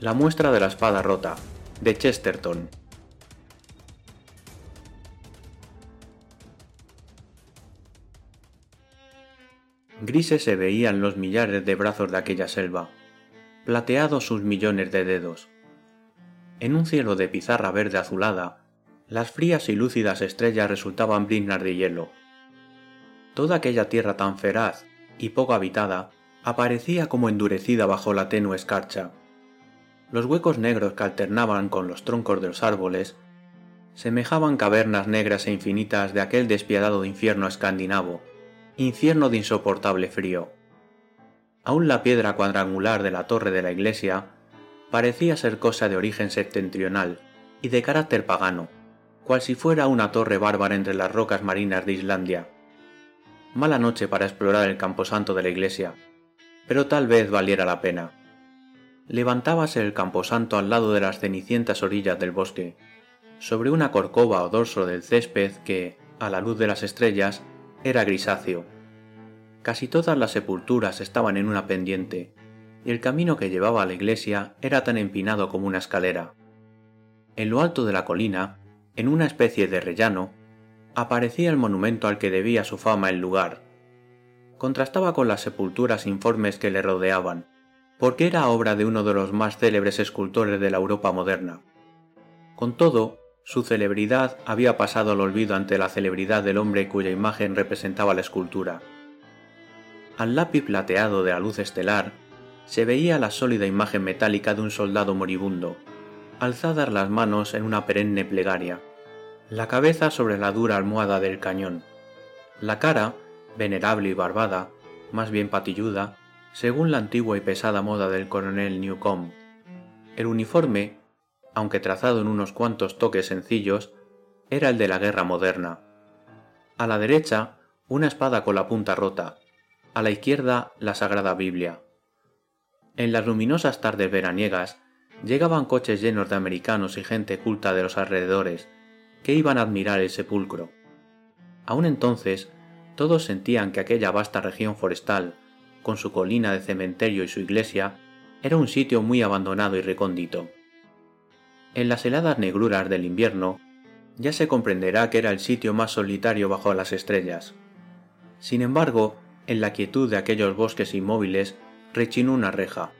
La muestra de la espada rota, de Chesterton. Grises se veían los millares de brazos de aquella selva, plateados sus millones de dedos. En un cielo de pizarra verde azulada, las frías y lúcidas estrellas resultaban briznas de hielo. Toda aquella tierra tan feraz y poco habitada aparecía como endurecida bajo la tenue escarcha. Los huecos negros que alternaban con los troncos de los árboles semejaban cavernas negras e infinitas de aquel despiadado infierno escandinavo, infierno de insoportable frío. Aún la piedra cuadrangular de la torre de la iglesia parecía ser cosa de origen septentrional y de carácter pagano, cual si fuera una torre bárbara entre las rocas marinas de Islandia. Mala noche para explorar el camposanto de la iglesia, pero tal vez valiera la pena. Levantábase el camposanto al lado de las cenicientas orillas del bosque, sobre una corcova o dorso del césped que, a la luz de las estrellas, era grisáceo. Casi todas las sepulturas estaban en una pendiente, y el camino que llevaba a la iglesia era tan empinado como una escalera. En lo alto de la colina, en una especie de rellano, aparecía el monumento al que debía su fama el lugar. Contrastaba con las sepulturas informes que le rodeaban, porque era obra de uno de los más célebres escultores de la Europa moderna. Con todo, su celebridad había pasado al olvido ante la celebridad del hombre cuya imagen representaba la escultura. Al lápiz plateado de la luz estelar se veía la sólida imagen metálica de un soldado moribundo, alzadas las manos en una perenne plegaria, la cabeza sobre la dura almohada del cañón, la cara, venerable y barbada, más bien patilluda, según la antigua y pesada moda del coronel Newcomb. El uniforme, aunque trazado en unos cuantos toques sencillos, era el de la guerra moderna. A la derecha, una espada con la punta rota, a la izquierda, la Sagrada Biblia. En las luminosas tardes veraniegas, llegaban coches llenos de americanos y gente culta de los alrededores, que iban a admirar el sepulcro. Aún entonces, todos sentían que aquella vasta región forestal, con su colina de cementerio y su iglesia, era un sitio muy abandonado y recóndito. En las heladas negruras del invierno, ya se comprenderá que era el sitio más solitario bajo las estrellas. Sin embargo, en la quietud de aquellos bosques inmóviles rechinó una reja,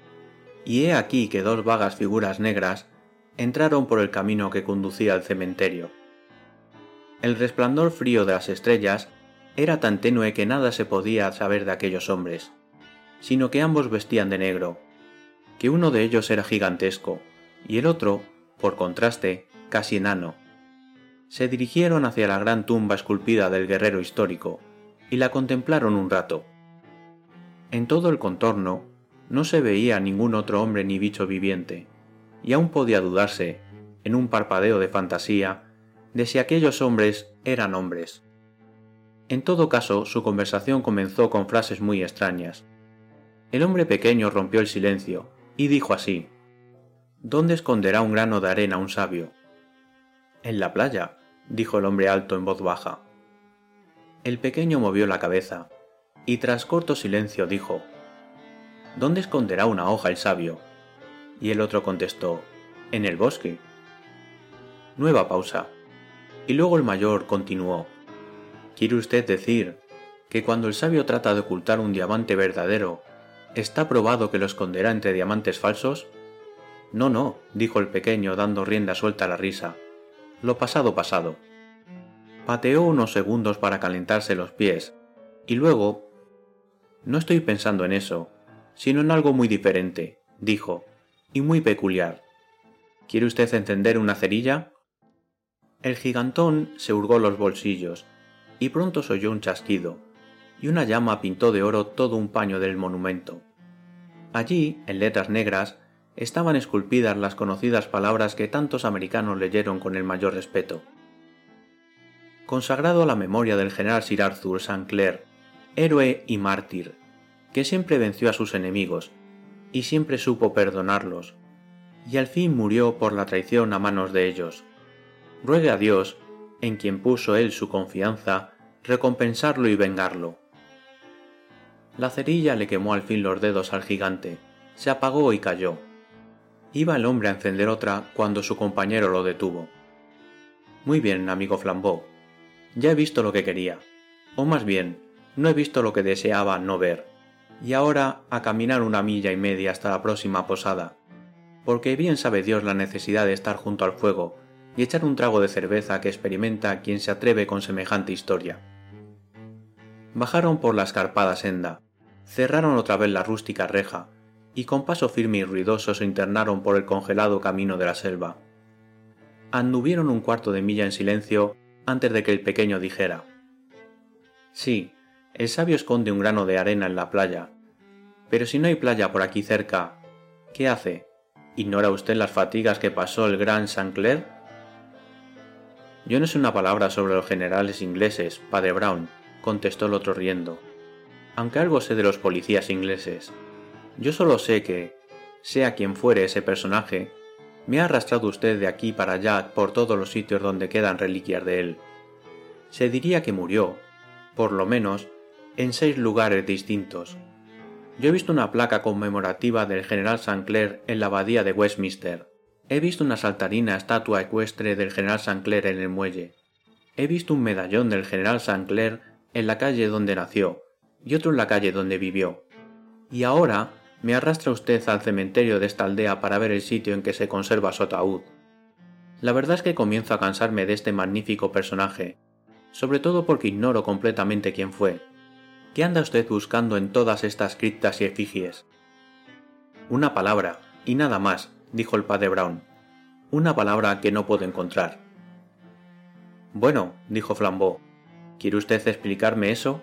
y he aquí que dos vagas figuras negras entraron por el camino que conducía al cementerio. El resplandor frío de las estrellas era tan tenue que nada se podía saber de aquellos hombres, sino que ambos vestían de negro, que uno de ellos era gigantesco, y el otro por contraste, casi enano. Se dirigieron hacia la gran tumba esculpida del guerrero histórico, y la contemplaron un rato. En todo el contorno no se veía ningún otro hombre ni bicho viviente, y aún podía dudarse, en un parpadeo de fantasía, de si aquellos hombres eran hombres. En todo caso, su conversación comenzó con frases muy extrañas. El hombre pequeño rompió el silencio y dijo así ¿Dónde esconderá un grano de arena un sabio? En la playa, dijo el hombre alto en voz baja. El pequeño movió la cabeza, y tras corto silencio dijo, ¿Dónde esconderá una hoja el sabio? Y el otro contestó, En el bosque. Nueva pausa. Y luego el mayor continuó, ¿Quiere usted decir que cuando el sabio trata de ocultar un diamante verdadero, está probado que lo esconderá entre diamantes falsos? No, no, dijo el pequeño dando rienda suelta a la risa. Lo pasado pasado. Pateó unos segundos para calentarse los pies, y luego... No estoy pensando en eso, sino en algo muy diferente, dijo, y muy peculiar. ¿Quiere usted encender una cerilla? El gigantón se hurgó los bolsillos, y pronto se oyó un chasquido, y una llama pintó de oro todo un paño del monumento. Allí, en letras negras, estaban esculpidas las conocidas palabras que tantos americanos leyeron con el mayor respeto. Consagrado a la memoria del general Sir Arthur St. Clair, héroe y mártir, que siempre venció a sus enemigos y siempre supo perdonarlos, y al fin murió por la traición a manos de ellos. Ruegue a Dios, en quien puso él su confianza, recompensarlo y vengarlo. La cerilla le quemó al fin los dedos al gigante, se apagó y cayó Iba el hombre a encender otra cuando su compañero lo detuvo. Muy bien, amigo Flambeau. Ya he visto lo que quería. O más bien, no he visto lo que deseaba no ver. Y ahora a caminar una milla y media hasta la próxima posada. Porque bien sabe Dios la necesidad de estar junto al fuego y echar un trago de cerveza que experimenta quien se atreve con semejante historia. Bajaron por la escarpada senda, cerraron otra vez la rústica reja, y con paso firme y ruidoso se internaron por el congelado camino de la selva. Anduvieron un cuarto de milla en silencio antes de que el pequeño dijera Sí, el sabio esconde un grano de arena en la playa, pero si no hay playa por aquí cerca, ¿qué hace? ¿Ignora usted las fatigas que pasó el gran Saint-Clair? Yo no sé una palabra sobre los generales ingleses, padre Brown, contestó el otro riendo, aunque algo sé de los policías ingleses. Yo solo sé que, sea quien fuere ese personaje, me ha arrastrado usted de aquí para allá por todos los sitios donde quedan reliquias de él. Se diría que murió, por lo menos, en seis lugares distintos. Yo he visto una placa conmemorativa del general Sancler en la abadía de Westminster. He visto una saltarina estatua ecuestre del general Sancler en el muelle. He visto un medallón del general Sancler en la calle donde nació y otro en la calle donde vivió. Y ahora me arrastra usted al cementerio de esta aldea para ver el sitio en que se conserva su ataúd. La verdad es que comienzo a cansarme de este magnífico personaje, sobre todo porque ignoro completamente quién fue. ¿Qué anda usted buscando en todas estas criptas y efigies? Una palabra, y nada más, dijo el padre Brown. Una palabra que no puedo encontrar. Bueno, dijo Flambeau, ¿quiere usted explicarme eso?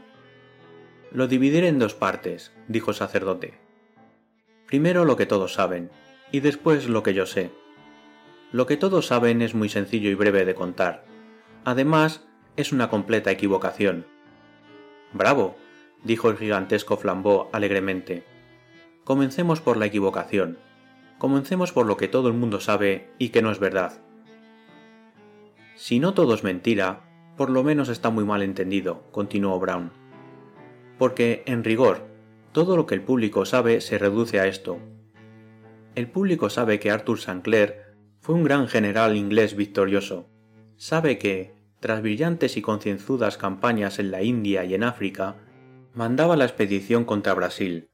Lo dividiré en dos partes, dijo el sacerdote. Primero lo que todos saben, y después lo que yo sé. Lo que todos saben es muy sencillo y breve de contar. Además, es una completa equivocación. Bravo, dijo el gigantesco Flambeau alegremente. Comencemos por la equivocación. Comencemos por lo que todo el mundo sabe y que no es verdad. Si no todo es mentira, por lo menos está muy mal entendido, continuó Brown. Porque, en rigor, todo lo que el público sabe se reduce a esto. El público sabe que Arthur Sanclair fue un gran general inglés victorioso. Sabe que, tras brillantes y concienzudas campañas en la India y en África, mandaba la expedición contra Brasil,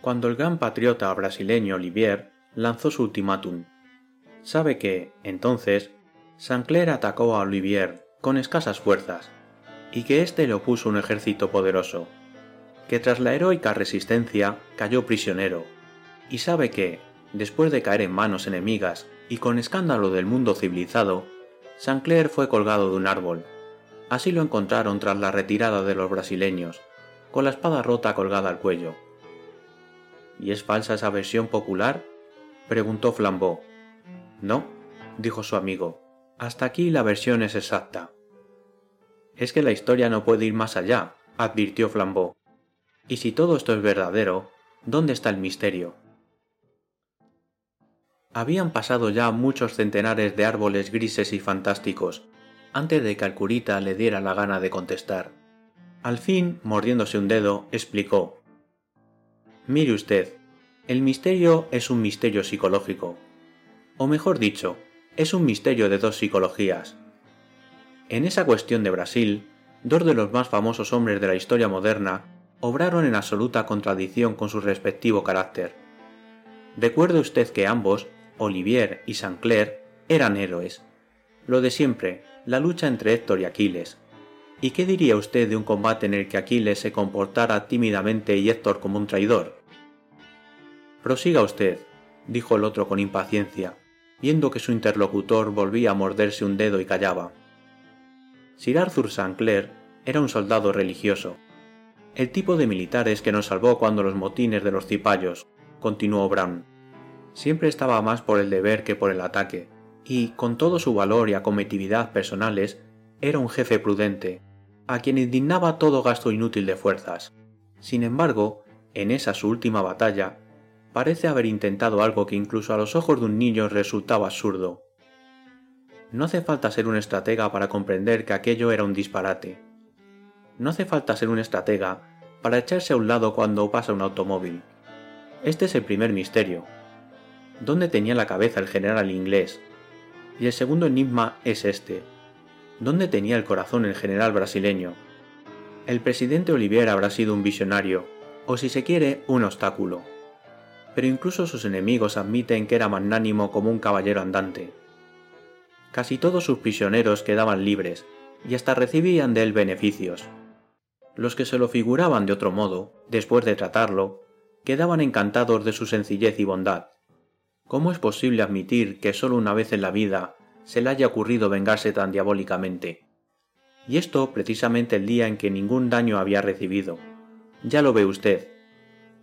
cuando el gran patriota brasileño Olivier lanzó su ultimátum. Sabe que, entonces, Sanclair atacó a Olivier con escasas fuerzas, y que éste le opuso un ejército poderoso que tras la heroica resistencia cayó prisionero, y sabe que, después de caer en manos enemigas y con escándalo del mundo civilizado, Sancler fue colgado de un árbol. Así lo encontraron tras la retirada de los brasileños, con la espada rota colgada al cuello. ¿Y es falsa esa versión popular? preguntó Flambeau. No, dijo su amigo. Hasta aquí la versión es exacta. Es que la historia no puede ir más allá, advirtió Flambeau. Y si todo esto es verdadero, ¿dónde está el misterio? Habían pasado ya muchos centenares de árboles grises y fantásticos, antes de que al curita le diera la gana de contestar. Al fin, mordiéndose un dedo, explicó. Mire usted, el misterio es un misterio psicológico. O mejor dicho, es un misterio de dos psicologías. En esa cuestión de Brasil, dos de los más famosos hombres de la historia moderna obraron en absoluta contradicción con su respectivo carácter. Recuerde usted que ambos, Olivier y Saint-Clair, eran héroes. Lo de siempre, la lucha entre Héctor y Aquiles. ¿Y qué diría usted de un combate en el que Aquiles se comportara tímidamente y Héctor como un traidor? Prosiga usted, dijo el otro con impaciencia, viendo que su interlocutor volvía a morderse un dedo y callaba. Sir Arthur Saint-Clair era un soldado religioso, el tipo de militares que nos salvó cuando los motines de los cipayos, continuó Brown. Siempre estaba más por el deber que por el ataque, y, con todo su valor y acometividad personales, era un jefe prudente, a quien indignaba todo gasto inútil de fuerzas. Sin embargo, en esa su última batalla, parece haber intentado algo que incluso a los ojos de un niño resultaba absurdo. No hace falta ser un estratega para comprender que aquello era un disparate. No hace falta ser un estratega para echarse a un lado cuando pasa un automóvil. Este es el primer misterio. ¿Dónde tenía la cabeza el general inglés? Y el segundo enigma es este. ¿Dónde tenía el corazón el general brasileño? El presidente Olivier habrá sido un visionario, o si se quiere, un obstáculo. Pero incluso sus enemigos admiten que era magnánimo como un caballero andante. Casi todos sus prisioneros quedaban libres, y hasta recibían de él beneficios. Los que se lo figuraban de otro modo, después de tratarlo, quedaban encantados de su sencillez y bondad. ¿Cómo es posible admitir que solo una vez en la vida se le haya ocurrido vengarse tan diabólicamente? Y esto precisamente el día en que ningún daño había recibido. Ya lo ve usted.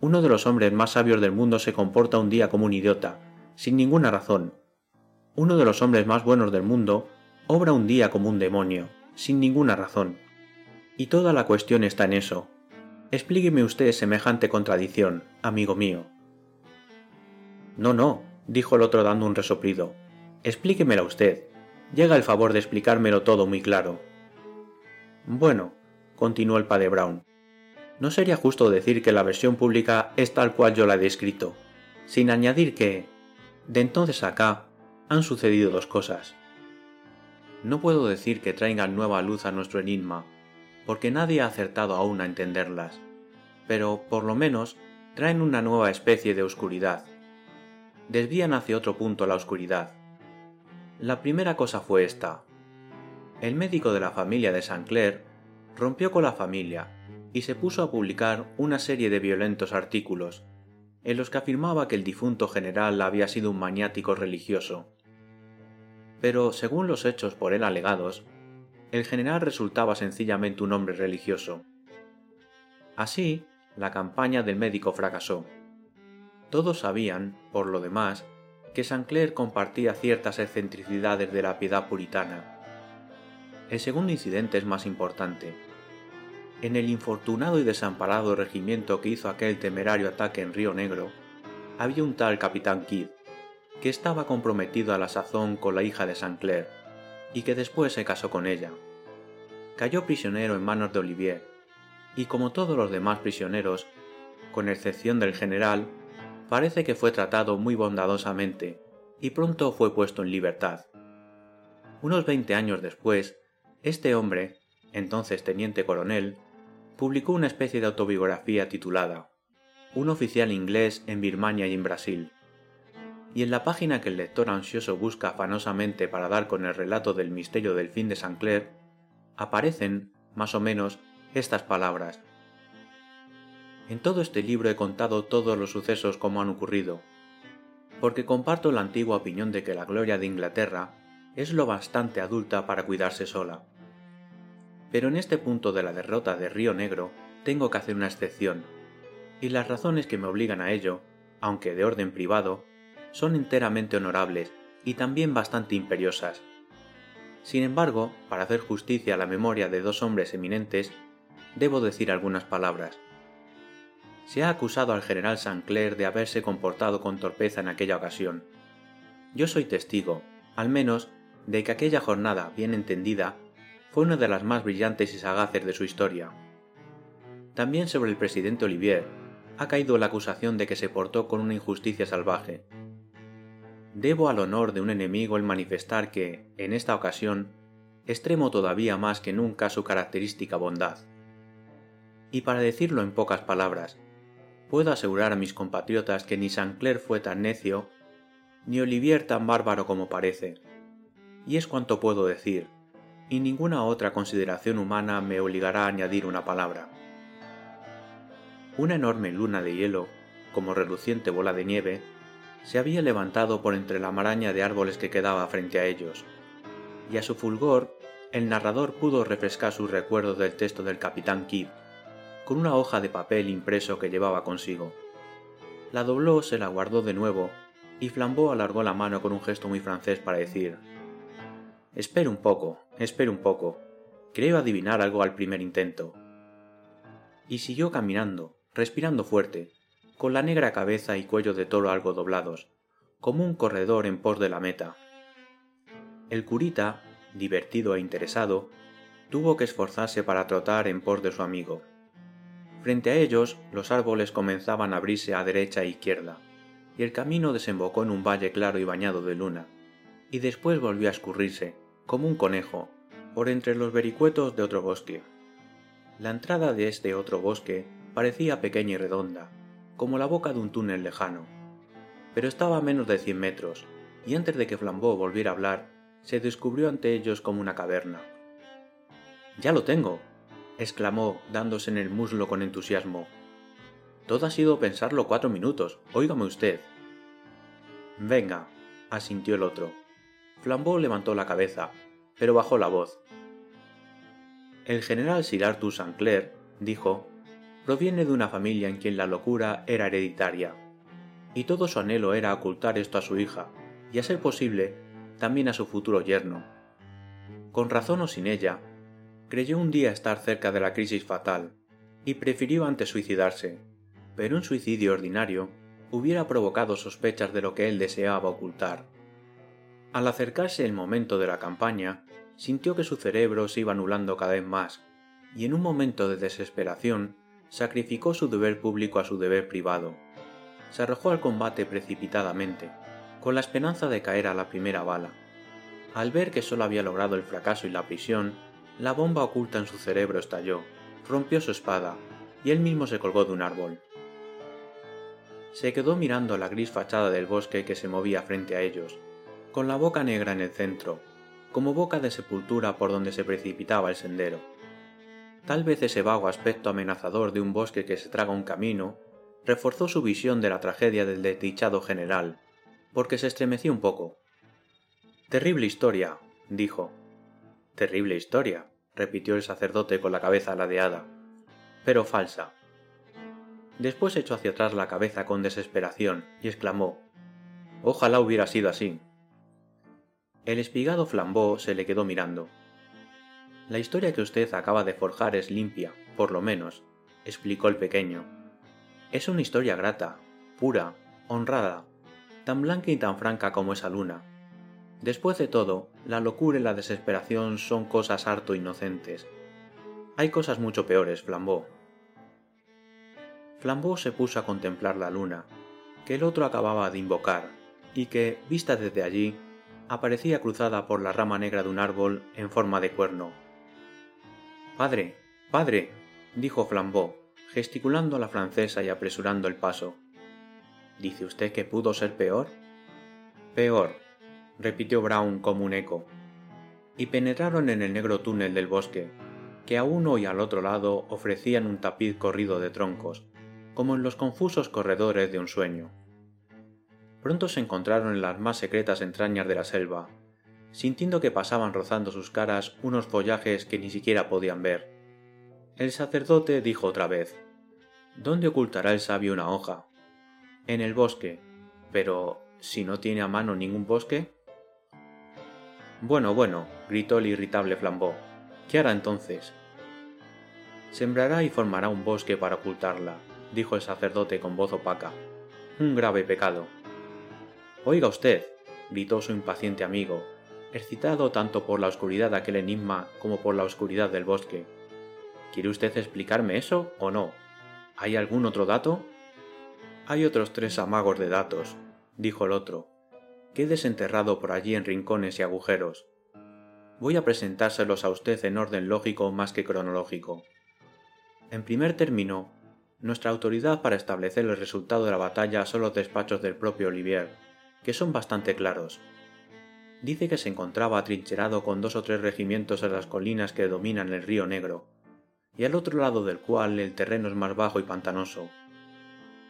Uno de los hombres más sabios del mundo se comporta un día como un idiota, sin ninguna razón. Uno de los hombres más buenos del mundo obra un día como un demonio, sin ninguna razón. Y toda la cuestión está en eso, Explíqueme usted semejante contradicción, amigo mío. No, no, dijo el otro dando un resoplido. Explíquemela usted. Llega el favor de explicármelo todo muy claro. Bueno, continuó el padre Brown, no sería justo decir que la versión pública es tal cual yo la he descrito, sin añadir que, de entonces acá, han sucedido dos cosas. No puedo decir que traigan nueva luz a nuestro enigma, porque nadie ha acertado aún a entenderlas, pero por lo menos traen una nueva especie de oscuridad. Desvían hacia otro punto la oscuridad. La primera cosa fue esta. El médico de la familia de Saint Clair rompió con la familia y se puso a publicar una serie de violentos artículos, en los que afirmaba que el difunto general había sido un maniático religioso. Pero, según los hechos por él alegados, el general resultaba sencillamente un hombre religioso. Así, la campaña del médico fracasó. Todos sabían, por lo demás, que Saint-Clair compartía ciertas excentricidades de la piedad puritana. El segundo incidente es más importante. En el infortunado y desamparado regimiento que hizo aquel temerario ataque en Río Negro, había un tal capitán Kidd, que estaba comprometido a la sazón con la hija de Saint-Clair, y que después se casó con ella. Cayó prisionero en manos de Olivier, y como todos los demás prisioneros, con excepción del general, parece que fue tratado muy bondadosamente y pronto fue puesto en libertad. Unos veinte años después, este hombre, entonces teniente coronel, publicó una especie de autobiografía titulada Un oficial inglés en Birmania y en Brasil, y en la página que el lector ansioso busca afanosamente para dar con el relato del misterio del fin de Saint Clair, aparecen, más o menos, estas palabras. En todo este libro he contado todos los sucesos como han ocurrido, porque comparto la antigua opinión de que la gloria de Inglaterra es lo bastante adulta para cuidarse sola. Pero en este punto de la derrota de Río Negro tengo que hacer una excepción, y las razones que me obligan a ello, aunque de orden privado, son enteramente honorables y también bastante imperiosas. Sin embargo, para hacer justicia a la memoria de dos hombres eminentes, debo decir algunas palabras. Se ha acusado al general Saint-Clair de haberse comportado con torpeza en aquella ocasión. Yo soy testigo, al menos, de que aquella jornada, bien entendida, fue una de las más brillantes y sagaces de su historia. También sobre el presidente Olivier ha caído la acusación de que se portó con una injusticia salvaje, Debo al honor de un enemigo el manifestar que, en esta ocasión, extremo todavía más que nunca su característica bondad. Y para decirlo en pocas palabras, puedo asegurar a mis compatriotas que ni Saint-Clair fue tan necio, ni Olivier tan bárbaro como parece. Y es cuanto puedo decir, y ninguna otra consideración humana me obligará a añadir una palabra. Una enorme luna de hielo, como reluciente bola de nieve, se había levantado por entre la maraña de árboles que quedaba frente a ellos, y a su fulgor el narrador pudo refrescar sus recuerdos del texto del capitán Kidd, con una hoja de papel impreso que llevaba consigo. La dobló, se la guardó de nuevo, y Flambeau alargó la mano con un gesto muy francés para decir Espere un poco, espere un poco. Creo adivinar algo al primer intento. Y siguió caminando, respirando fuerte, con la negra cabeza y cuello de toro algo doblados, como un corredor en pos de la meta. El curita, divertido e interesado, tuvo que esforzarse para trotar en pos de su amigo. Frente a ellos, los árboles comenzaban a abrirse a derecha e izquierda, y el camino desembocó en un valle claro y bañado de luna, y después volvió a escurrirse, como un conejo, por entre los vericuetos de otro bosque. La entrada de este otro bosque parecía pequeña y redonda, como la boca de un túnel lejano, pero estaba a menos de cien metros, y antes de que Flambeau volviera a hablar, se descubrió ante ellos como una caverna. Ya lo tengo, exclamó, dándose en el muslo con entusiasmo. Todo ha sido pensarlo cuatro minutos, óigame usted. Venga, asintió el otro. Flambeau levantó la cabeza, pero bajó la voz. El general Sir Arthur. Clair, dijo, proviene de una familia en quien la locura era hereditaria, y todo su anhelo era ocultar esto a su hija, y a ser posible, también a su futuro yerno. Con razón o sin ella, creyó un día estar cerca de la crisis fatal, y prefirió antes suicidarse, pero un suicidio ordinario hubiera provocado sospechas de lo que él deseaba ocultar. Al acercarse el momento de la campaña, sintió que su cerebro se iba anulando cada vez más, y en un momento de desesperación sacrificó su deber público a su deber privado. Se arrojó al combate precipitadamente, con la esperanza de caer a la primera bala. Al ver que solo había logrado el fracaso y la prisión, la bomba oculta en su cerebro estalló, rompió su espada, y él mismo se colgó de un árbol. Se quedó mirando la gris fachada del bosque que se movía frente a ellos, con la boca negra en el centro, como boca de sepultura por donde se precipitaba el sendero. Tal vez ese vago aspecto amenazador de un bosque que se traga un camino reforzó su visión de la tragedia del desdichado general, porque se estremeció un poco. Terrible historia, dijo. Terrible historia, repitió el sacerdote con la cabeza ladeada. Pero falsa. Después echó hacia atrás la cabeza con desesperación y exclamó Ojalá hubiera sido así. El espigado Flambeau se le quedó mirando. La historia que usted acaba de forjar es limpia, por lo menos, explicó el pequeño. Es una historia grata, pura, honrada, tan blanca y tan franca como esa luna. Después de todo, la locura y la desesperación son cosas harto inocentes. Hay cosas mucho peores, Flambeau. Flambeau se puso a contemplar la luna, que el otro acababa de invocar, y que, vista desde allí, aparecía cruzada por la rama negra de un árbol en forma de cuerno. Padre, padre, dijo Flambeau, gesticulando a la francesa y apresurando el paso. ¿Dice usted que pudo ser peor? Peor, repitió Brown como un eco. Y penetraron en el negro túnel del bosque, que a uno y al otro lado ofrecían un tapiz corrido de troncos, como en los confusos corredores de un sueño pronto se encontraron en las más secretas entrañas de la selva, sintiendo que pasaban rozando sus caras unos follajes que ni siquiera podían ver. El sacerdote dijo otra vez ¿Dónde ocultará el sabio una hoja? En el bosque. Pero si no tiene a mano ningún bosque. Bueno, bueno, gritó el irritable Flambeau. ¿Qué hará entonces? Sembrará y formará un bosque para ocultarla, dijo el sacerdote con voz opaca. Un grave pecado. Oiga usted, gritó su impaciente amigo, excitado tanto por la oscuridad de aquel enigma como por la oscuridad del bosque. ¿Quiere usted explicarme eso o no? ¿Hay algún otro dato? Hay otros tres amagos de datos, dijo el otro, que he desenterrado por allí en rincones y agujeros. Voy a presentárselos a usted en orden lógico más que cronológico. En primer término, nuestra autoridad para establecer el resultado de la batalla son los despachos del propio Olivier, que son bastante claros. Dice que se encontraba atrincherado con dos o tres regimientos en las colinas que dominan el río Negro, y al otro lado del cual el terreno es más bajo y pantanoso.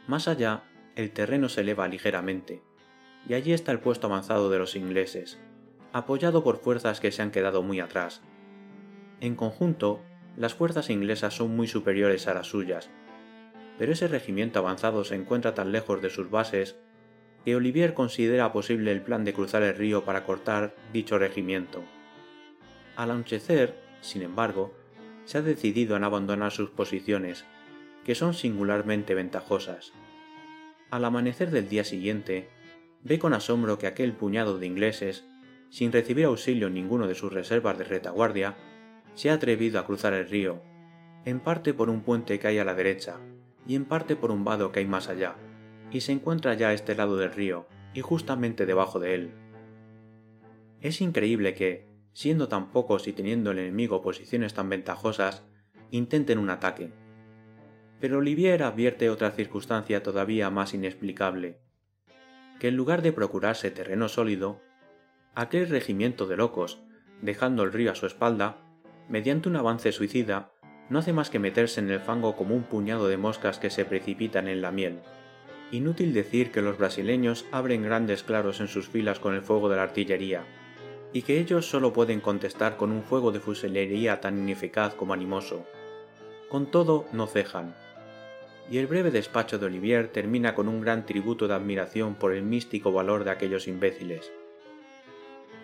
Más allá, el terreno se eleva ligeramente, y allí está el puesto avanzado de los ingleses, apoyado por fuerzas que se han quedado muy atrás. En conjunto, las fuerzas inglesas son muy superiores a las suyas, pero ese regimiento avanzado se encuentra tan lejos de sus bases que Olivier considera posible el plan de cruzar el río para cortar dicho regimiento. Al anochecer, sin embargo, se ha decidido en abandonar sus posiciones, que son singularmente ventajosas. Al amanecer del día siguiente, ve con asombro que aquel puñado de ingleses, sin recibir auxilio ninguno de sus reservas de retaguardia, se ha atrevido a cruzar el río, en parte por un puente que hay a la derecha y en parte por un vado que hay más allá y se encuentra ya a este lado del río y justamente debajo de él. Es increíble que, siendo tan pocos y teniendo el enemigo posiciones tan ventajosas, intenten un ataque. Pero Olivier advierte otra circunstancia todavía más inexplicable, que en lugar de procurarse terreno sólido, aquel regimiento de locos, dejando el río a su espalda, mediante un avance suicida, no hace más que meterse en el fango como un puñado de moscas que se precipitan en la miel. Inútil decir que los brasileños abren grandes claros en sus filas con el fuego de la artillería, y que ellos solo pueden contestar con un fuego de fusilería tan ineficaz como animoso. Con todo, no cejan. Y el breve despacho de Olivier termina con un gran tributo de admiración por el místico valor de aquellos imbéciles.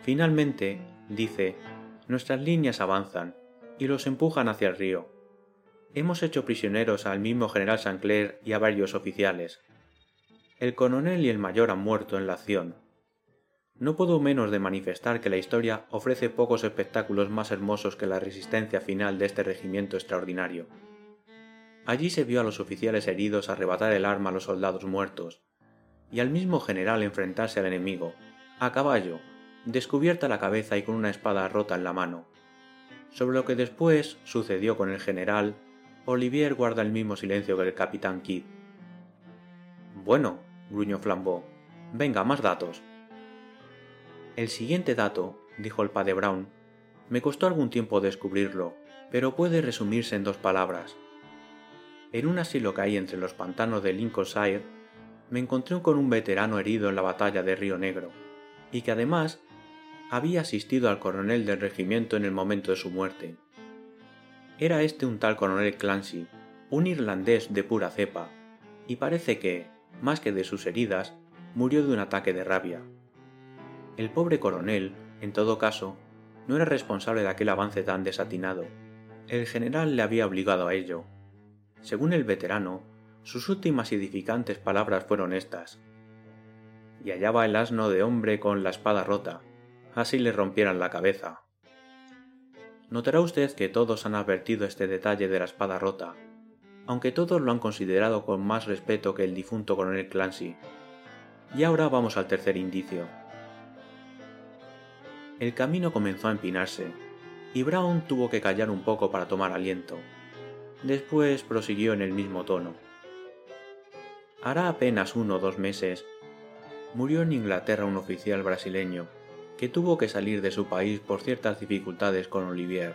Finalmente, dice, nuestras líneas avanzan y los empujan hacia el río. Hemos hecho prisioneros al mismo general Sancler y a varios oficiales. El coronel y el mayor han muerto en la acción. No puedo menos de manifestar que la historia ofrece pocos espectáculos más hermosos que la resistencia final de este regimiento extraordinario. Allí se vio a los oficiales heridos arrebatar el arma a los soldados muertos, y al mismo general enfrentarse al enemigo, a caballo, descubierta la cabeza y con una espada rota en la mano. Sobre lo que después sucedió con el general, Olivier guarda el mismo silencio que el capitán Kidd. Bueno, gruñó Flambeau, venga, más datos. El siguiente dato, dijo el padre Brown, me costó algún tiempo descubrirlo, pero puede resumirse en dos palabras. En un asilo que hay entre los pantanos de Lincolnshire, me encontré con un veterano herido en la batalla de Río Negro, y que además había asistido al coronel del regimiento en el momento de su muerte. Era este un tal coronel Clancy, un irlandés de pura cepa, y parece que, más que de sus heridas, murió de un ataque de rabia. El pobre coronel, en todo caso, no era responsable de aquel avance tan desatinado. El general le había obligado a ello. Según el veterano, sus últimas edificantes palabras fueron estas. Y hallaba el asno de hombre con la espada rota, así le rompieran la cabeza. Notará usted que todos han advertido este detalle de la espada rota, aunque todos lo han considerado con más respeto que el difunto coronel Clancy. Y ahora vamos al tercer indicio. El camino comenzó a empinarse, y Brown tuvo que callar un poco para tomar aliento. Después prosiguió en el mismo tono. Hará apenas uno o dos meses, murió en Inglaterra un oficial brasileño, que tuvo que salir de su país por ciertas dificultades con Olivier.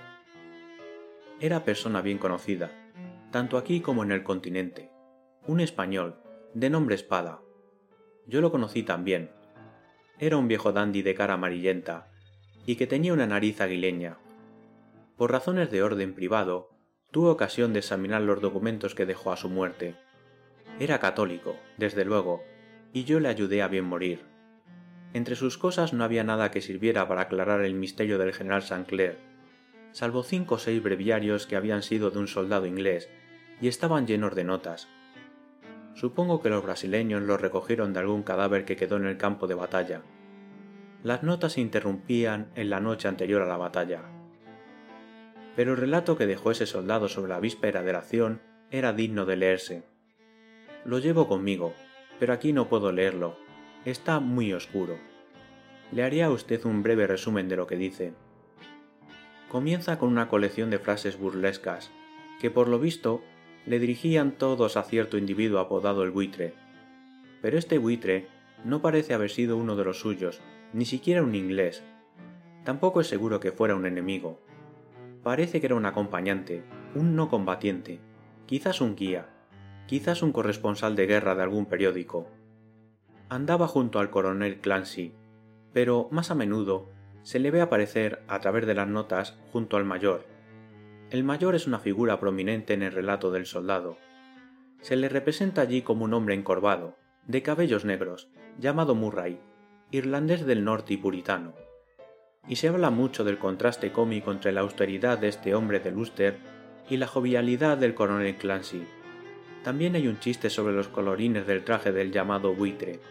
Era persona bien conocida, tanto aquí como en el continente, un español, de nombre Espada. Yo lo conocí también. Era un viejo dandy de cara amarillenta, y que tenía una nariz aguileña. Por razones de orden privado, tuvo ocasión de examinar los documentos que dejó a su muerte. Era católico, desde luego, y yo le ayudé a bien morir. Entre sus cosas no había nada que sirviera para aclarar el misterio del general Sancler, salvo cinco o seis breviarios que habían sido de un soldado inglés y estaban llenos de notas. Supongo que los brasileños los recogieron de algún cadáver que quedó en el campo de batalla, las notas se interrumpían en la noche anterior a la batalla. Pero el relato que dejó ese soldado sobre la víspera de la acción era digno de leerse. Lo llevo conmigo, pero aquí no puedo leerlo. Está muy oscuro. Le haría a usted un breve resumen de lo que dice. Comienza con una colección de frases burlescas, que por lo visto le dirigían todos a cierto individuo apodado el buitre. Pero este buitre no parece haber sido uno de los suyos, ni siquiera un inglés. Tampoco es seguro que fuera un enemigo. Parece que era un acompañante, un no combatiente, quizás un guía, quizás un corresponsal de guerra de algún periódico. Andaba junto al coronel Clancy, pero más a menudo se le ve aparecer a través de las notas junto al mayor. El mayor es una figura prominente en el relato del soldado. Se le representa allí como un hombre encorvado, de cabellos negros, llamado Murray, irlandés del norte y puritano. Y se habla mucho del contraste cómico entre la austeridad de este hombre de Luster y la jovialidad del coronel Clancy. También hay un chiste sobre los colorines del traje del llamado buitre.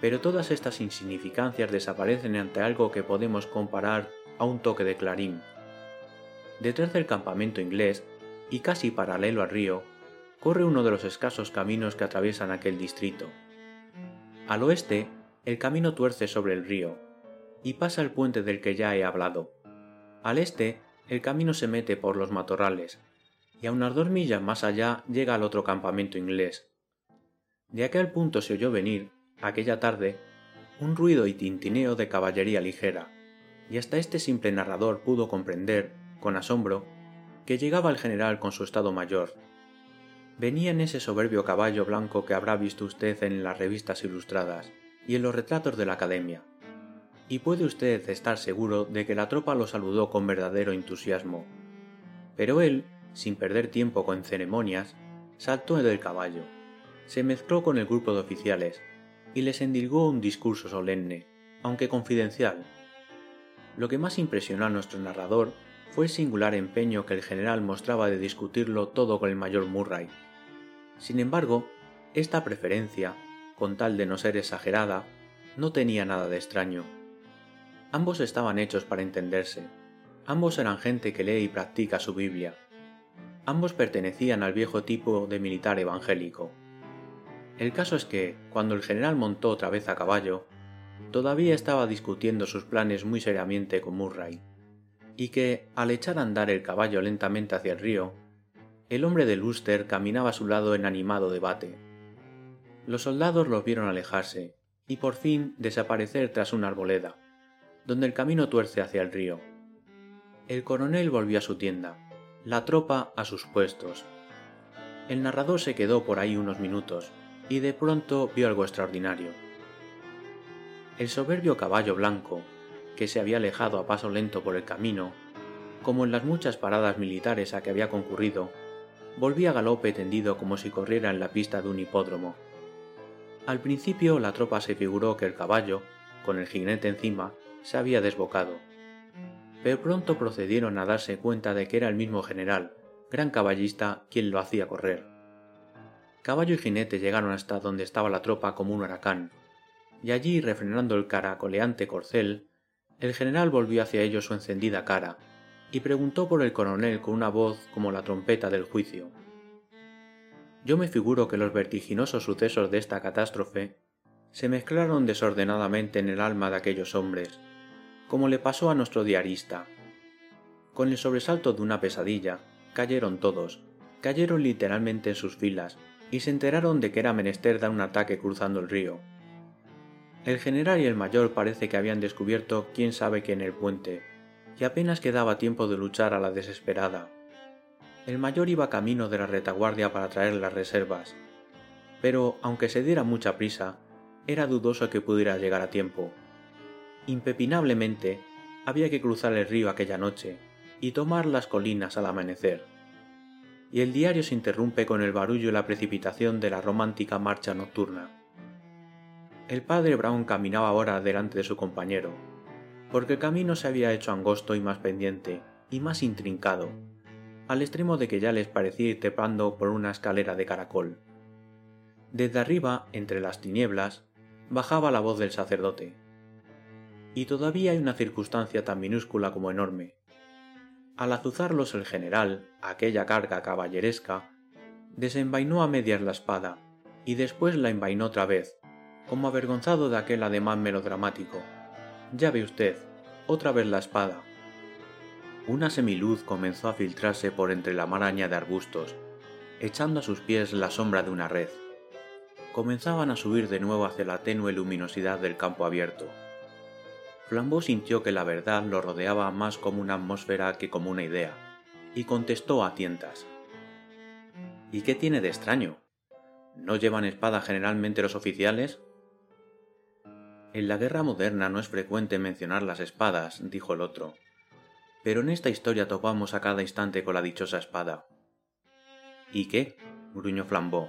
Pero todas estas insignificancias desaparecen ante algo que podemos comparar a un toque de clarín. Detrás del campamento inglés, y casi paralelo al río, corre uno de los escasos caminos que atraviesan aquel distrito. Al oeste, el camino tuerce sobre el río, y pasa el puente del que ya he hablado. Al este, el camino se mete por los matorrales, y a unas dos millas más allá llega al otro campamento inglés. De aquel punto se oyó venir, aquella tarde, un ruido y tintineo de caballería ligera, y hasta este simple narrador pudo comprender, con asombro, que llegaba el general con su estado mayor. Venía en ese soberbio caballo blanco que habrá visto usted en las revistas ilustradas y en los retratos de la academia. Y puede usted estar seguro de que la tropa lo saludó con verdadero entusiasmo. Pero él, sin perder tiempo con ceremonias, saltó del caballo, se mezcló con el grupo de oficiales y les endilgó un discurso solemne, aunque confidencial. Lo que más impresionó a nuestro narrador fue el singular empeño que el general mostraba de discutirlo todo con el mayor Murray. Sin embargo, esta preferencia, con tal de no ser exagerada, no tenía nada de extraño. Ambos estaban hechos para entenderse, ambos eran gente que lee y practica su Biblia, ambos pertenecían al viejo tipo de militar evangélico. El caso es que, cuando el general montó otra vez a caballo, todavía estaba discutiendo sus planes muy seriamente con Murray y que, al echar a andar el caballo lentamente hacia el río, el hombre de Luster caminaba a su lado en animado debate. Los soldados los vieron alejarse y por fin desaparecer tras una arboleda, donde el camino tuerce hacia el río. El coronel volvió a su tienda, la tropa a sus puestos. El narrador se quedó por ahí unos minutos y de pronto vio algo extraordinario. El soberbio caballo blanco, que se había alejado a paso lento por el camino, como en las muchas paradas militares a que había concurrido, volvía a galope tendido como si corriera en la pista de un hipódromo. Al principio la tropa se figuró que el caballo, con el jinete encima, se había desbocado. Pero pronto procedieron a darse cuenta de que era el mismo general, gran caballista, quien lo hacía correr. Caballo y jinete llegaron hasta donde estaba la tropa como un huracán, y allí, refrenando el caracoleante corcel, el general volvió hacia ellos su encendida cara y preguntó por el coronel con una voz como la trompeta del juicio. Yo me figuro que los vertiginosos sucesos de esta catástrofe se mezclaron desordenadamente en el alma de aquellos hombres, como le pasó a nuestro diarista. Con el sobresalto de una pesadilla, cayeron todos, cayeron literalmente en sus filas, y se enteraron de que era menester dar un ataque cruzando el río. El general y el mayor parece que habían descubierto quién sabe qué en el puente, y apenas quedaba tiempo de luchar a la desesperada. El mayor iba camino de la retaguardia para traer las reservas, pero aunque se diera mucha prisa, era dudoso que pudiera llegar a tiempo. Impepinablemente había que cruzar el río aquella noche y tomar las colinas al amanecer. Y el diario se interrumpe con el barullo y la precipitación de la romántica marcha nocturna. El padre Brown caminaba ahora delante de su compañero, porque el camino se había hecho angosto y más pendiente, y más intrincado, al extremo de que ya les parecía ir trepando por una escalera de caracol. Desde arriba, entre las tinieblas, bajaba la voz del sacerdote. Y todavía hay una circunstancia tan minúscula como enorme. Al azuzarlos el general, aquella carga caballeresca, desenvainó a medias la espada, y después la envainó otra vez, como avergonzado de aquel ademán melodramático. Ya ve usted, otra vez la espada. Una semiluz comenzó a filtrarse por entre la maraña de arbustos, echando a sus pies la sombra de una red. Comenzaban a subir de nuevo hacia la tenue luminosidad del campo abierto. Flambeau sintió que la verdad lo rodeaba más como una atmósfera que como una idea, y contestó a tientas. ¿Y qué tiene de extraño? ¿No llevan espada generalmente los oficiales? En la guerra moderna no es frecuente mencionar las espadas, dijo el otro. Pero en esta historia topamos a cada instante con la dichosa espada. ¿Y qué? gruñó Flambeau.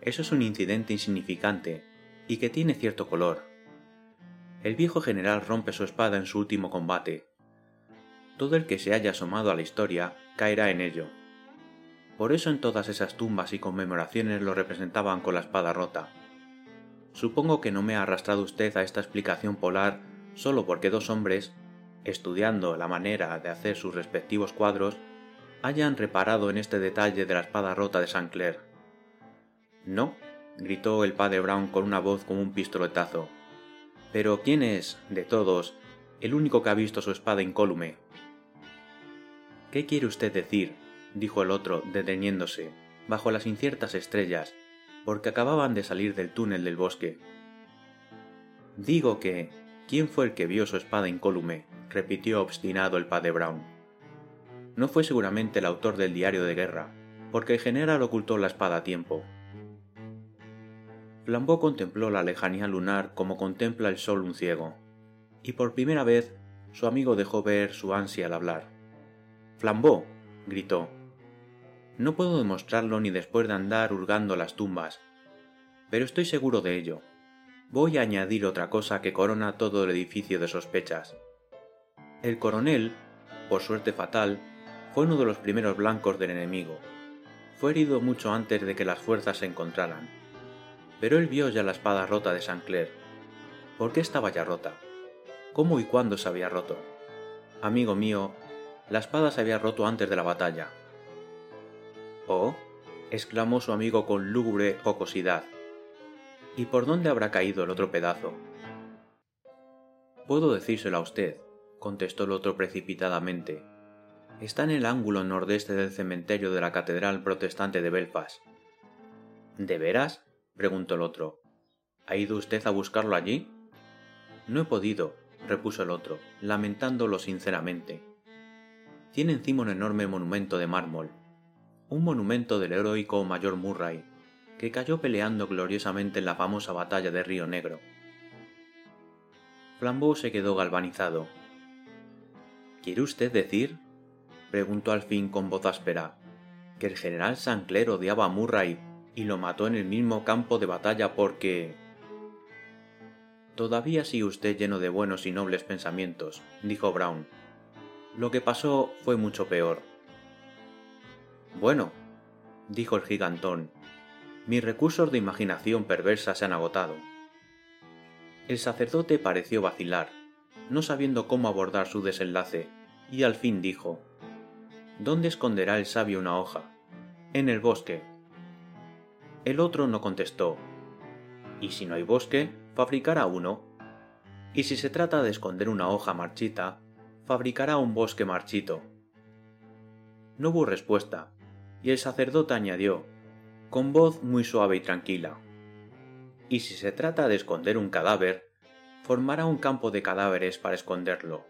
Eso es un incidente insignificante y que tiene cierto color. El viejo general rompe su espada en su último combate. Todo el que se haya asomado a la historia caerá en ello. Por eso en todas esas tumbas y conmemoraciones lo representaban con la espada rota. Supongo que no me ha arrastrado usted a esta explicación polar solo porque dos hombres, estudiando la manera de hacer sus respectivos cuadros, hayan reparado en este detalle de la espada rota de Saint Clair. No, gritó el padre Brown con una voz como un pistoletazo. Pero ¿quién es, de todos, el único que ha visto su espada incólume? ¿Qué quiere usted decir? dijo el otro, deteniéndose, bajo las inciertas estrellas, porque acababan de salir del túnel del bosque. Digo que. ¿Quién fue el que vio su espada incólume? repitió obstinado el padre Brown. No fue seguramente el autor del diario de guerra, porque el general ocultó la espada a tiempo. Flambeau contempló la lejanía lunar como contempla el sol un ciego, y por primera vez su amigo dejó ver su ansia al hablar. Flambeau, gritó. No puedo demostrarlo ni después de andar hurgando las tumbas, pero estoy seguro de ello. Voy a añadir otra cosa que corona todo el edificio de sospechas. El coronel, por suerte fatal, fue uno de los primeros blancos del enemigo. Fue herido mucho antes de que las fuerzas se encontraran. Pero él vio ya la espada rota de Saint Clair. ¿Por qué estaba ya rota? ¿Cómo y cuándo se había roto? Amigo mío, la espada se había roto antes de la batalla. Oh, exclamó su amigo con lúgubre jocosidad. ¿Y por dónde habrá caído el otro pedazo? Puedo decírselo a usted, contestó el otro precipitadamente. Está en el ángulo nordeste del cementerio de la Catedral Protestante de Belfast. ¿De veras? Preguntó el otro. ¿Ha ido usted a buscarlo allí? No he podido, repuso el otro, lamentándolo sinceramente. Tiene encima un enorme monumento de mármol, un monumento del heroico mayor Murray, que cayó peleando gloriosamente en la famosa batalla de Río Negro. Flambeau se quedó galvanizado. ¿Quiere usted decir? preguntó al fin con voz áspera, que el general Sancler odiaba a Murray y lo mató en el mismo campo de batalla porque... Todavía sigue usted lleno de buenos y nobles pensamientos, dijo Brown. Lo que pasó fue mucho peor. Bueno, dijo el gigantón, mis recursos de imaginación perversa se han agotado. El sacerdote pareció vacilar, no sabiendo cómo abordar su desenlace, y al fin dijo ¿Dónde esconderá el sabio una hoja? En el bosque. El otro no contestó. ¿Y si no hay bosque, fabricará uno? Y si se trata de esconder una hoja marchita, fabricará un bosque marchito. No hubo respuesta, y el sacerdote añadió, con voz muy suave y tranquila. Y si se trata de esconder un cadáver, formará un campo de cadáveres para esconderlo.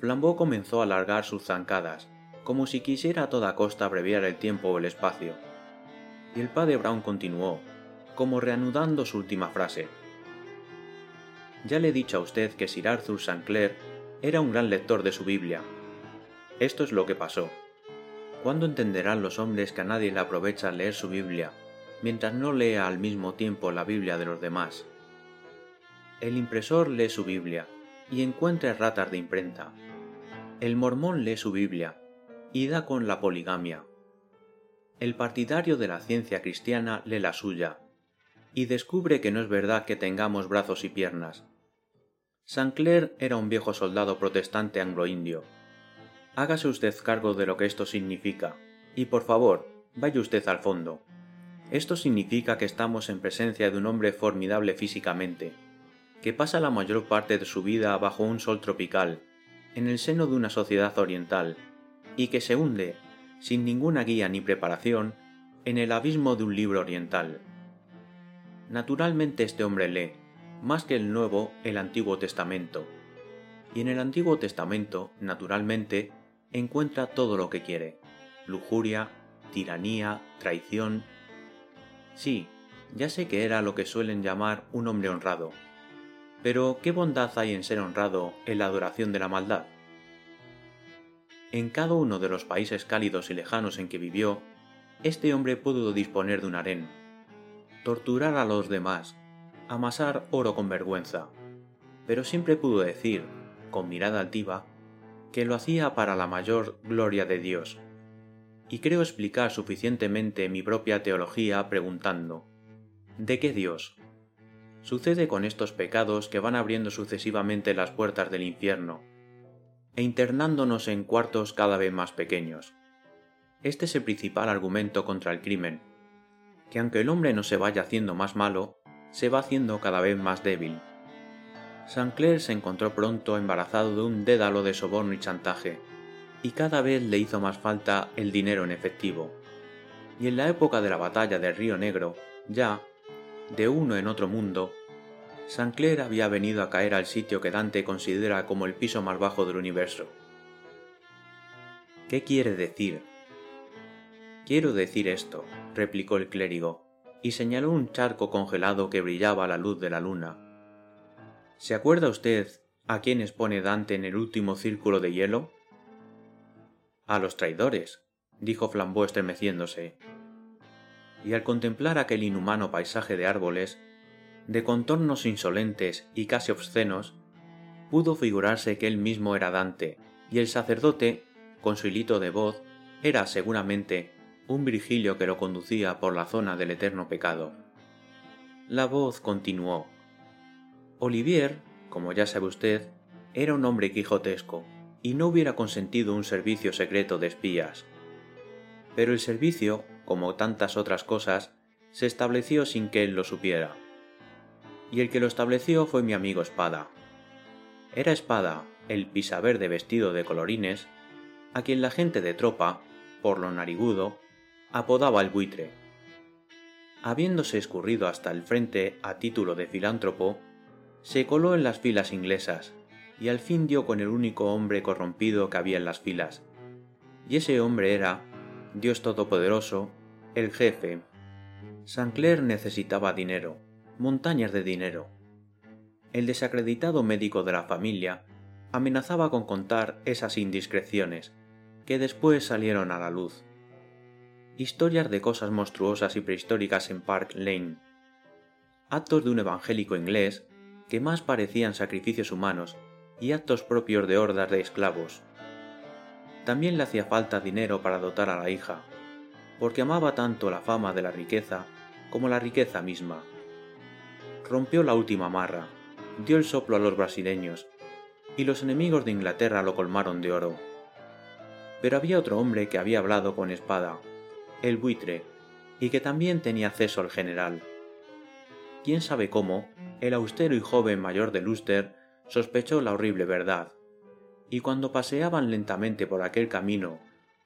Flambeau comenzó a alargar sus zancadas, como si quisiera a toda costa abreviar el tiempo o el espacio. Y el padre Brown continuó, como reanudando su última frase. Ya le he dicho a usted que Sir Arthur St. Clair era un gran lector de su Biblia. Esto es lo que pasó. ¿Cuándo entenderán los hombres que a nadie le aprovecha leer su Biblia, mientras no lea al mismo tiempo la Biblia de los demás? El impresor lee su Biblia y encuentra ratas de imprenta. El mormón lee su Biblia y da con la poligamia. El partidario de la ciencia cristiana lee la suya y descubre que no es verdad que tengamos brazos y piernas. Saint Clair era un viejo soldado protestante anglo-indio Hágase usted cargo de lo que esto significa, y por favor, vaya usted al fondo. Esto significa que estamos en presencia de un hombre formidable físicamente, que pasa la mayor parte de su vida bajo un sol tropical, en el seno de una sociedad oriental, y que se hunde, sin ninguna guía ni preparación, en el abismo de un libro oriental. Naturalmente este hombre lee, más que el Nuevo, el Antiguo Testamento. Y en el Antiguo Testamento, naturalmente, encuentra todo lo que quiere. Lujuria, tiranía, traición. Sí, ya sé que era lo que suelen llamar un hombre honrado. Pero ¿qué bondad hay en ser honrado en la adoración de la maldad? En cada uno de los países cálidos y lejanos en que vivió, este hombre pudo disponer de un harén, torturar a los demás, amasar oro con vergüenza, pero siempre pudo decir, con mirada altiva, que lo hacía para la mayor gloria de Dios. Y creo explicar suficientemente mi propia teología preguntando, ¿de qué Dios? Sucede con estos pecados que van abriendo sucesivamente las puertas del infierno. E internándonos en cuartos cada vez más pequeños. Este es el principal argumento contra el crimen, que aunque el hombre no se vaya haciendo más malo, se va haciendo cada vez más débil. Saint-Clair se encontró pronto embarazado de un dédalo de soborno y chantaje, y cada vez le hizo más falta el dinero en efectivo. Y en la época de la batalla del Río Negro, ya, de uno en otro mundo, Saint-Clair había venido a caer al sitio que Dante considera como el piso más bajo del universo. ¿Qué quiere decir? Quiero decir esto, replicó el clérigo, y señaló un charco congelado que brillaba a la luz de la luna. ¿Se acuerda usted a quién expone Dante en el último círculo de hielo? A los traidores, dijo Flambeau estremeciéndose. Y al contemplar aquel inhumano paisaje de árboles, de contornos insolentes y casi obscenos, pudo figurarse que él mismo era Dante, y el sacerdote, con su hilito de voz, era seguramente un Virgilio que lo conducía por la zona del eterno pecado. La voz continuó. Olivier, como ya sabe usted, era un hombre quijotesco, y no hubiera consentido un servicio secreto de espías. Pero el servicio, como tantas otras cosas, se estableció sin que él lo supiera. Y el que lo estableció fue mi amigo Espada. Era Espada, el pisaverde vestido de colorines, a quien la gente de tropa, por lo narigudo, apodaba el buitre. Habiéndose escurrido hasta el frente a título de filántropo, se coló en las filas inglesas y al fin dio con el único hombre corrompido que había en las filas. Y ese hombre era, Dios Todopoderoso, el jefe. Sancler necesitaba dinero, montañas de dinero. El desacreditado médico de la familia amenazaba con contar esas indiscreciones, que después salieron a la luz. Historias de cosas monstruosas y prehistóricas en Park Lane. Actos de un evangélico inglés que más parecían sacrificios humanos y actos propios de hordas de esclavos. También le hacía falta dinero para dotar a la hija, porque amaba tanto la fama de la riqueza como la riqueza misma. Rompió la última marra, dio el soplo a los brasileños, y los enemigos de Inglaterra lo colmaron de oro. Pero había otro hombre que había hablado con espada, el buitre, y que también tenía acceso al general. Quién sabe cómo, el austero y joven mayor de Luster sospechó la horrible verdad, y cuando paseaban lentamente por aquel camino,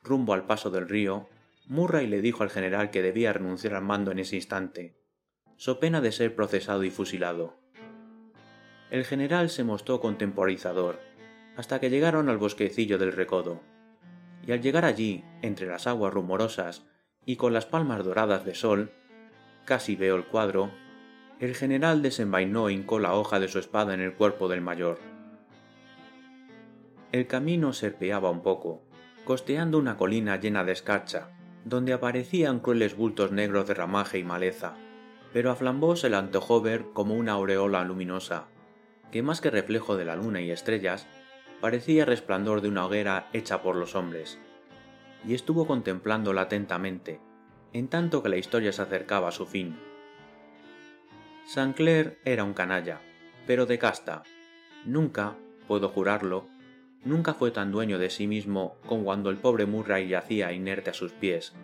rumbo al paso del río, Murray le dijo al general que debía renunciar al mando en ese instante, so pena de ser procesado y fusilado. El general se mostró contemporizador, hasta que llegaron al bosquecillo del recodo, y al llegar allí, entre las aguas rumorosas y con las palmas doradas de sol, casi veo el cuadro, el general desenvainó e hincó la hoja de su espada en el cuerpo del mayor. El camino serpeaba un poco, costeando una colina llena de escarcha, donde aparecían crueles bultos negros de ramaje y maleza, pero a Flambeau se le antojó ver como una aureola luminosa, que más que reflejo de la luna y estrellas, parecía resplandor de una hoguera hecha por los hombres, y estuvo contemplándola atentamente, en tanto que la historia se acercaba a su fin. Saint-Clair era un canalla, pero de casta. Nunca, puedo jurarlo, nunca fue tan dueño de sí mismo como cuando el pobre Murray yacía inerte a sus pies.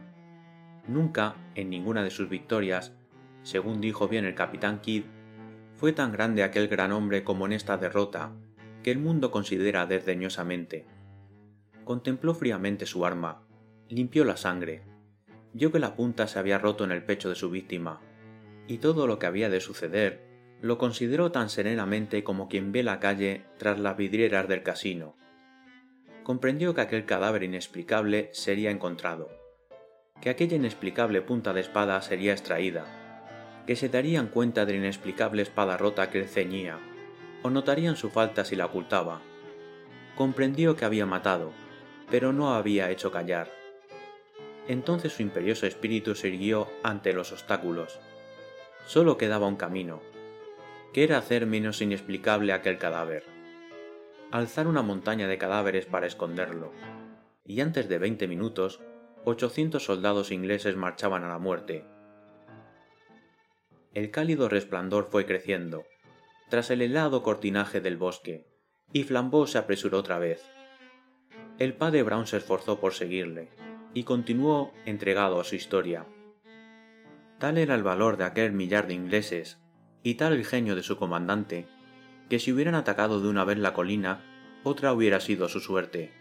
Nunca, en ninguna de sus victorias, según dijo bien el capitán Kidd, fue tan grande aquel gran hombre como en esta derrota, que el mundo considera desdeñosamente. Contempló fríamente su arma, limpió la sangre, vio que la punta se había roto en el pecho de su víctima, y todo lo que había de suceder lo consideró tan serenamente como quien ve la calle tras las vidrieras del casino. Comprendió que aquel cadáver inexplicable sería encontrado, que aquella inexplicable punta de espada sería extraída, que se darían cuenta de la inexplicable espada rota que él ceñía, o notarían su falta si la ocultaba. Comprendió que había matado, pero no había hecho callar. Entonces su imperioso espíritu se irguió ante los obstáculos, solo quedaba un camino, que era hacer menos inexplicable aquel cadáver. Alzar una montaña de cadáveres para esconderlo. Y antes de veinte minutos, ochocientos soldados ingleses marchaban a la muerte. El cálido resplandor fue creciendo, tras el helado cortinaje del bosque, y Flambeau se apresuró otra vez, El padre Brown se esforzó por seguirle, y continuó entregado a su historia. Tal era el valor de aquel millar de ingleses, y tal el genio de su comandante, que si hubieran atacado de una vez la colina, otra hubiera sido su suerte.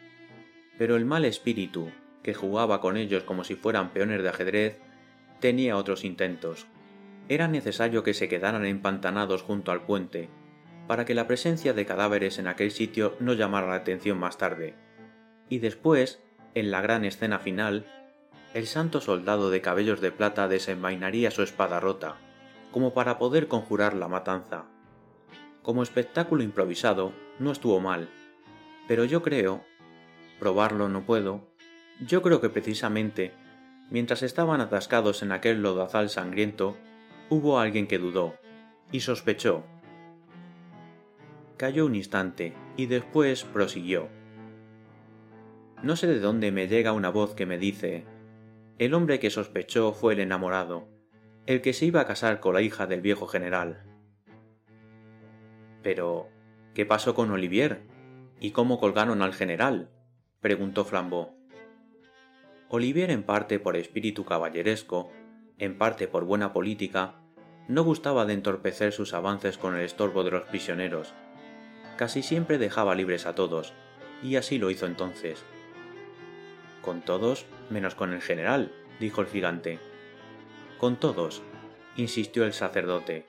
Pero el mal espíritu, que jugaba con ellos como si fueran peones de ajedrez, tenía otros intentos. Era necesario que se quedaran empantanados junto al puente, para que la presencia de cadáveres en aquel sitio no llamara la atención más tarde. Y después, en la gran escena final, el santo soldado de cabellos de plata desenvainaría su espada rota, como para poder conjurar la matanza. Como espectáculo improvisado, no estuvo mal, pero yo creo, probarlo no puedo, yo creo que precisamente, mientras estaban atascados en aquel lodazal sangriento, hubo alguien que dudó, y sospechó. Cayó un instante, y después prosiguió. No sé de dónde me llega una voz que me dice, el hombre que sospechó fue el enamorado, el que se iba a casar con la hija del viejo general. Pero, ¿qué pasó con Olivier? ¿Y cómo colgaron al general? preguntó Flambeau. Olivier, en parte por espíritu caballeresco, en parte por buena política, no gustaba de entorpecer sus avances con el estorbo de los prisioneros. Casi siempre dejaba libres a todos, y así lo hizo entonces. Con todos, menos con el general, dijo el gigante. Con todos, insistió el sacerdote.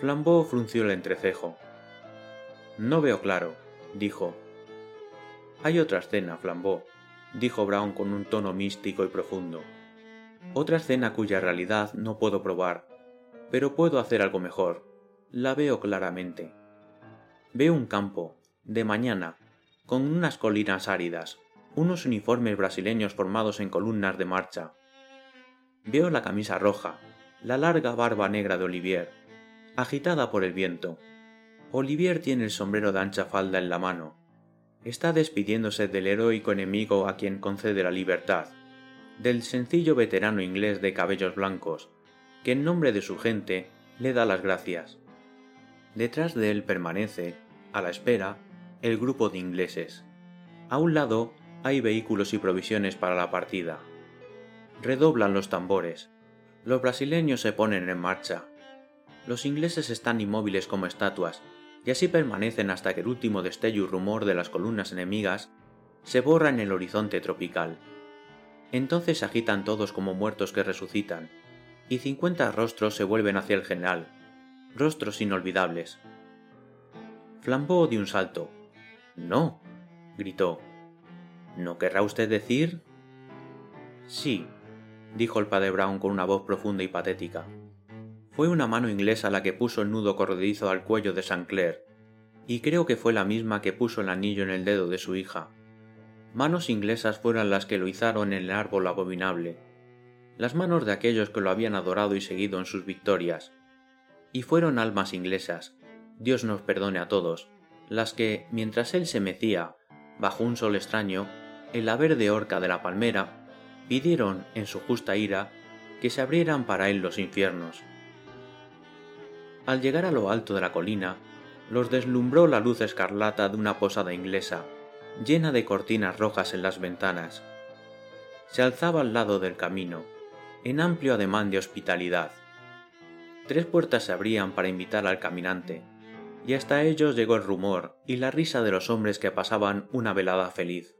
Flambeau frunció el entrecejo. No veo claro, dijo. Hay otra escena, Flambeau, dijo Brown con un tono místico y profundo. Otra escena cuya realidad no puedo probar, pero puedo hacer algo mejor. La veo claramente. Veo un campo, de mañana, con unas colinas áridas, unos uniformes brasileños formados en columnas de marcha, Veo la camisa roja, la larga barba negra de Olivier, agitada por el viento. Olivier tiene el sombrero de ancha falda en la mano. Está despidiéndose del heroico enemigo a quien concede la libertad, del sencillo veterano inglés de cabellos blancos, que en nombre de su gente le da las gracias. Detrás de él permanece, a la espera, el grupo de ingleses. A un lado hay vehículos y provisiones para la partida redoblan los tambores. Los brasileños se ponen en marcha. Los ingleses están inmóviles como estatuas, y así permanecen hasta que el último destello y rumor de las columnas enemigas se borra en el horizonte tropical. Entonces agitan todos como muertos que resucitan, y cincuenta rostros se vuelven hacia el general, rostros inolvidables. Flambeau dio un salto. No, gritó. ¿No querrá usted decir? Sí, dijo el padre Brown con una voz profunda y patética. Fue una mano inglesa la que puso el nudo corredizo al cuello de St. Clair, y creo que fue la misma que puso el anillo en el dedo de su hija. Manos inglesas fueron las que lo izaron en el árbol abominable, las manos de aquellos que lo habían adorado y seguido en sus victorias. Y fueron almas inglesas, Dios nos perdone a todos, las que, mientras él se mecía, bajo un sol extraño, en la verde horca de la palmera, pidieron, en su justa ira, que se abrieran para él los infiernos. Al llegar a lo alto de la colina, los deslumbró la luz escarlata de una posada inglesa, llena de cortinas rojas en las ventanas. Se alzaba al lado del camino, en amplio ademán de hospitalidad. Tres puertas se abrían para invitar al caminante, y hasta ellos llegó el rumor y la risa de los hombres que pasaban una velada feliz.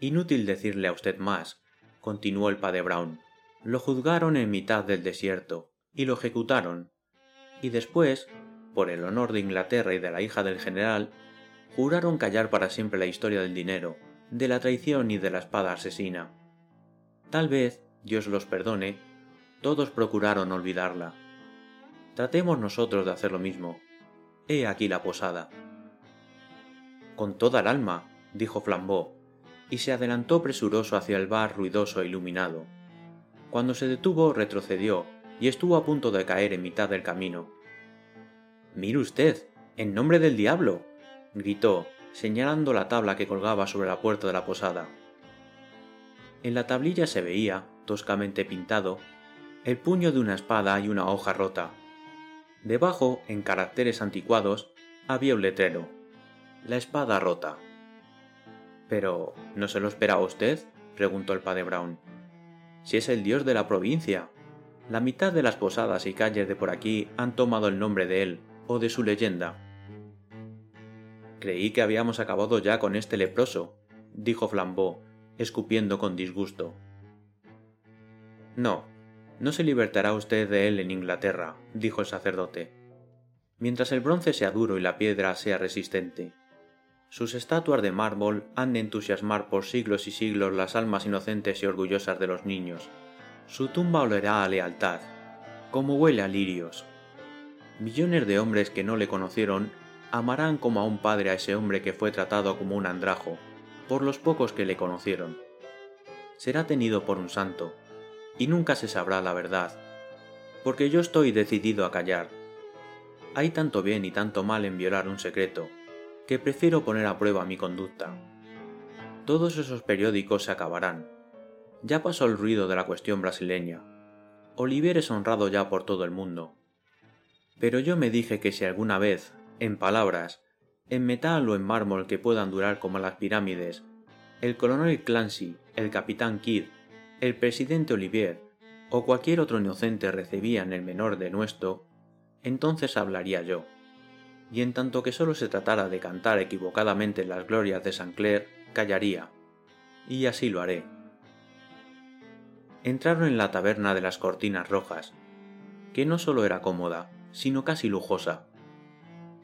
Inútil decirle a usted más, continuó el padre Brown. Lo juzgaron en mitad del desierto, y lo ejecutaron. Y después, por el honor de Inglaterra y de la hija del general, juraron callar para siempre la historia del dinero, de la traición y de la espada asesina. Tal vez, Dios los perdone, todos procuraron olvidarla. Tratemos nosotros de hacer lo mismo. He aquí la posada. Con toda el alma, dijo Flambeau, y se adelantó presuroso hacia el bar ruidoso e iluminado. Cuando se detuvo retrocedió y estuvo a punto de caer en mitad del camino. Mire usted, en nombre del diablo. Gritó, señalando la tabla que colgaba sobre la puerta de la posada. En la tablilla se veía, toscamente pintado, el puño de una espada y una hoja rota. Debajo, en caracteres anticuados, había un letrero. La espada rota Pero, ¿no se lo esperaba usted? preguntó el padre Brown. Si es el dios de la provincia. La mitad de las posadas y calles de por aquí han tomado el nombre de él, o de su leyenda. Creí que habíamos acabado ya con este leproso, dijo Flambeau, escupiendo con disgusto. No, no se libertará usted de él en Inglaterra, dijo el sacerdote, mientras el bronce sea duro y la piedra sea resistente. Sus estatuas de mármol han de entusiasmar por siglos y siglos las almas inocentes y orgullosas de los niños. Su tumba olerá a lealtad, como huele a lirios. Millones de hombres que no le conocieron amarán como a un padre a ese hombre que fue tratado como un andrajo, por los pocos que le conocieron. Será tenido por un santo, y nunca se sabrá la verdad, porque yo estoy decidido a callar. Hay tanto bien y tanto mal en violar un secreto, que prefiero poner a prueba mi conducta. Todos esos periódicos se acabarán. Ya pasó el ruido de la cuestión brasileña. Olivier es honrado ya por todo el mundo. Pero yo me dije que si alguna vez, en palabras, en metal o en mármol que puedan durar como las pirámides, el coronel Clancy, el capitán Kidd, el presidente Olivier o cualquier otro inocente recibían el menor de nuestro, entonces hablaría yo. Y en tanto que solo se tratara de cantar equivocadamente las glorias de San Clair, callaría. Y así lo haré. Entraron en la taberna de las cortinas rojas, que no solo era cómoda, sino casi lujosa.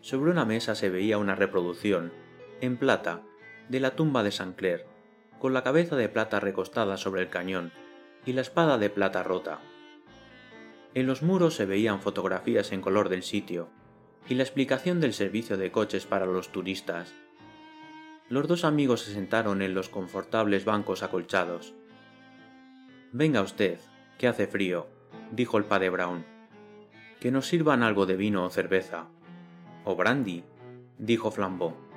Sobre una mesa se veía una reproducción, en plata, de la tumba de San Clair, con la cabeza de plata recostada sobre el cañón y la espada de plata rota. En los muros se veían fotografías en color del sitio y la explicación del servicio de coches para los turistas. Los dos amigos se sentaron en los confortables bancos acolchados. Venga usted, que hace frío, dijo el padre Brown. Que nos sirvan algo de vino o cerveza. O brandy, dijo Flambeau.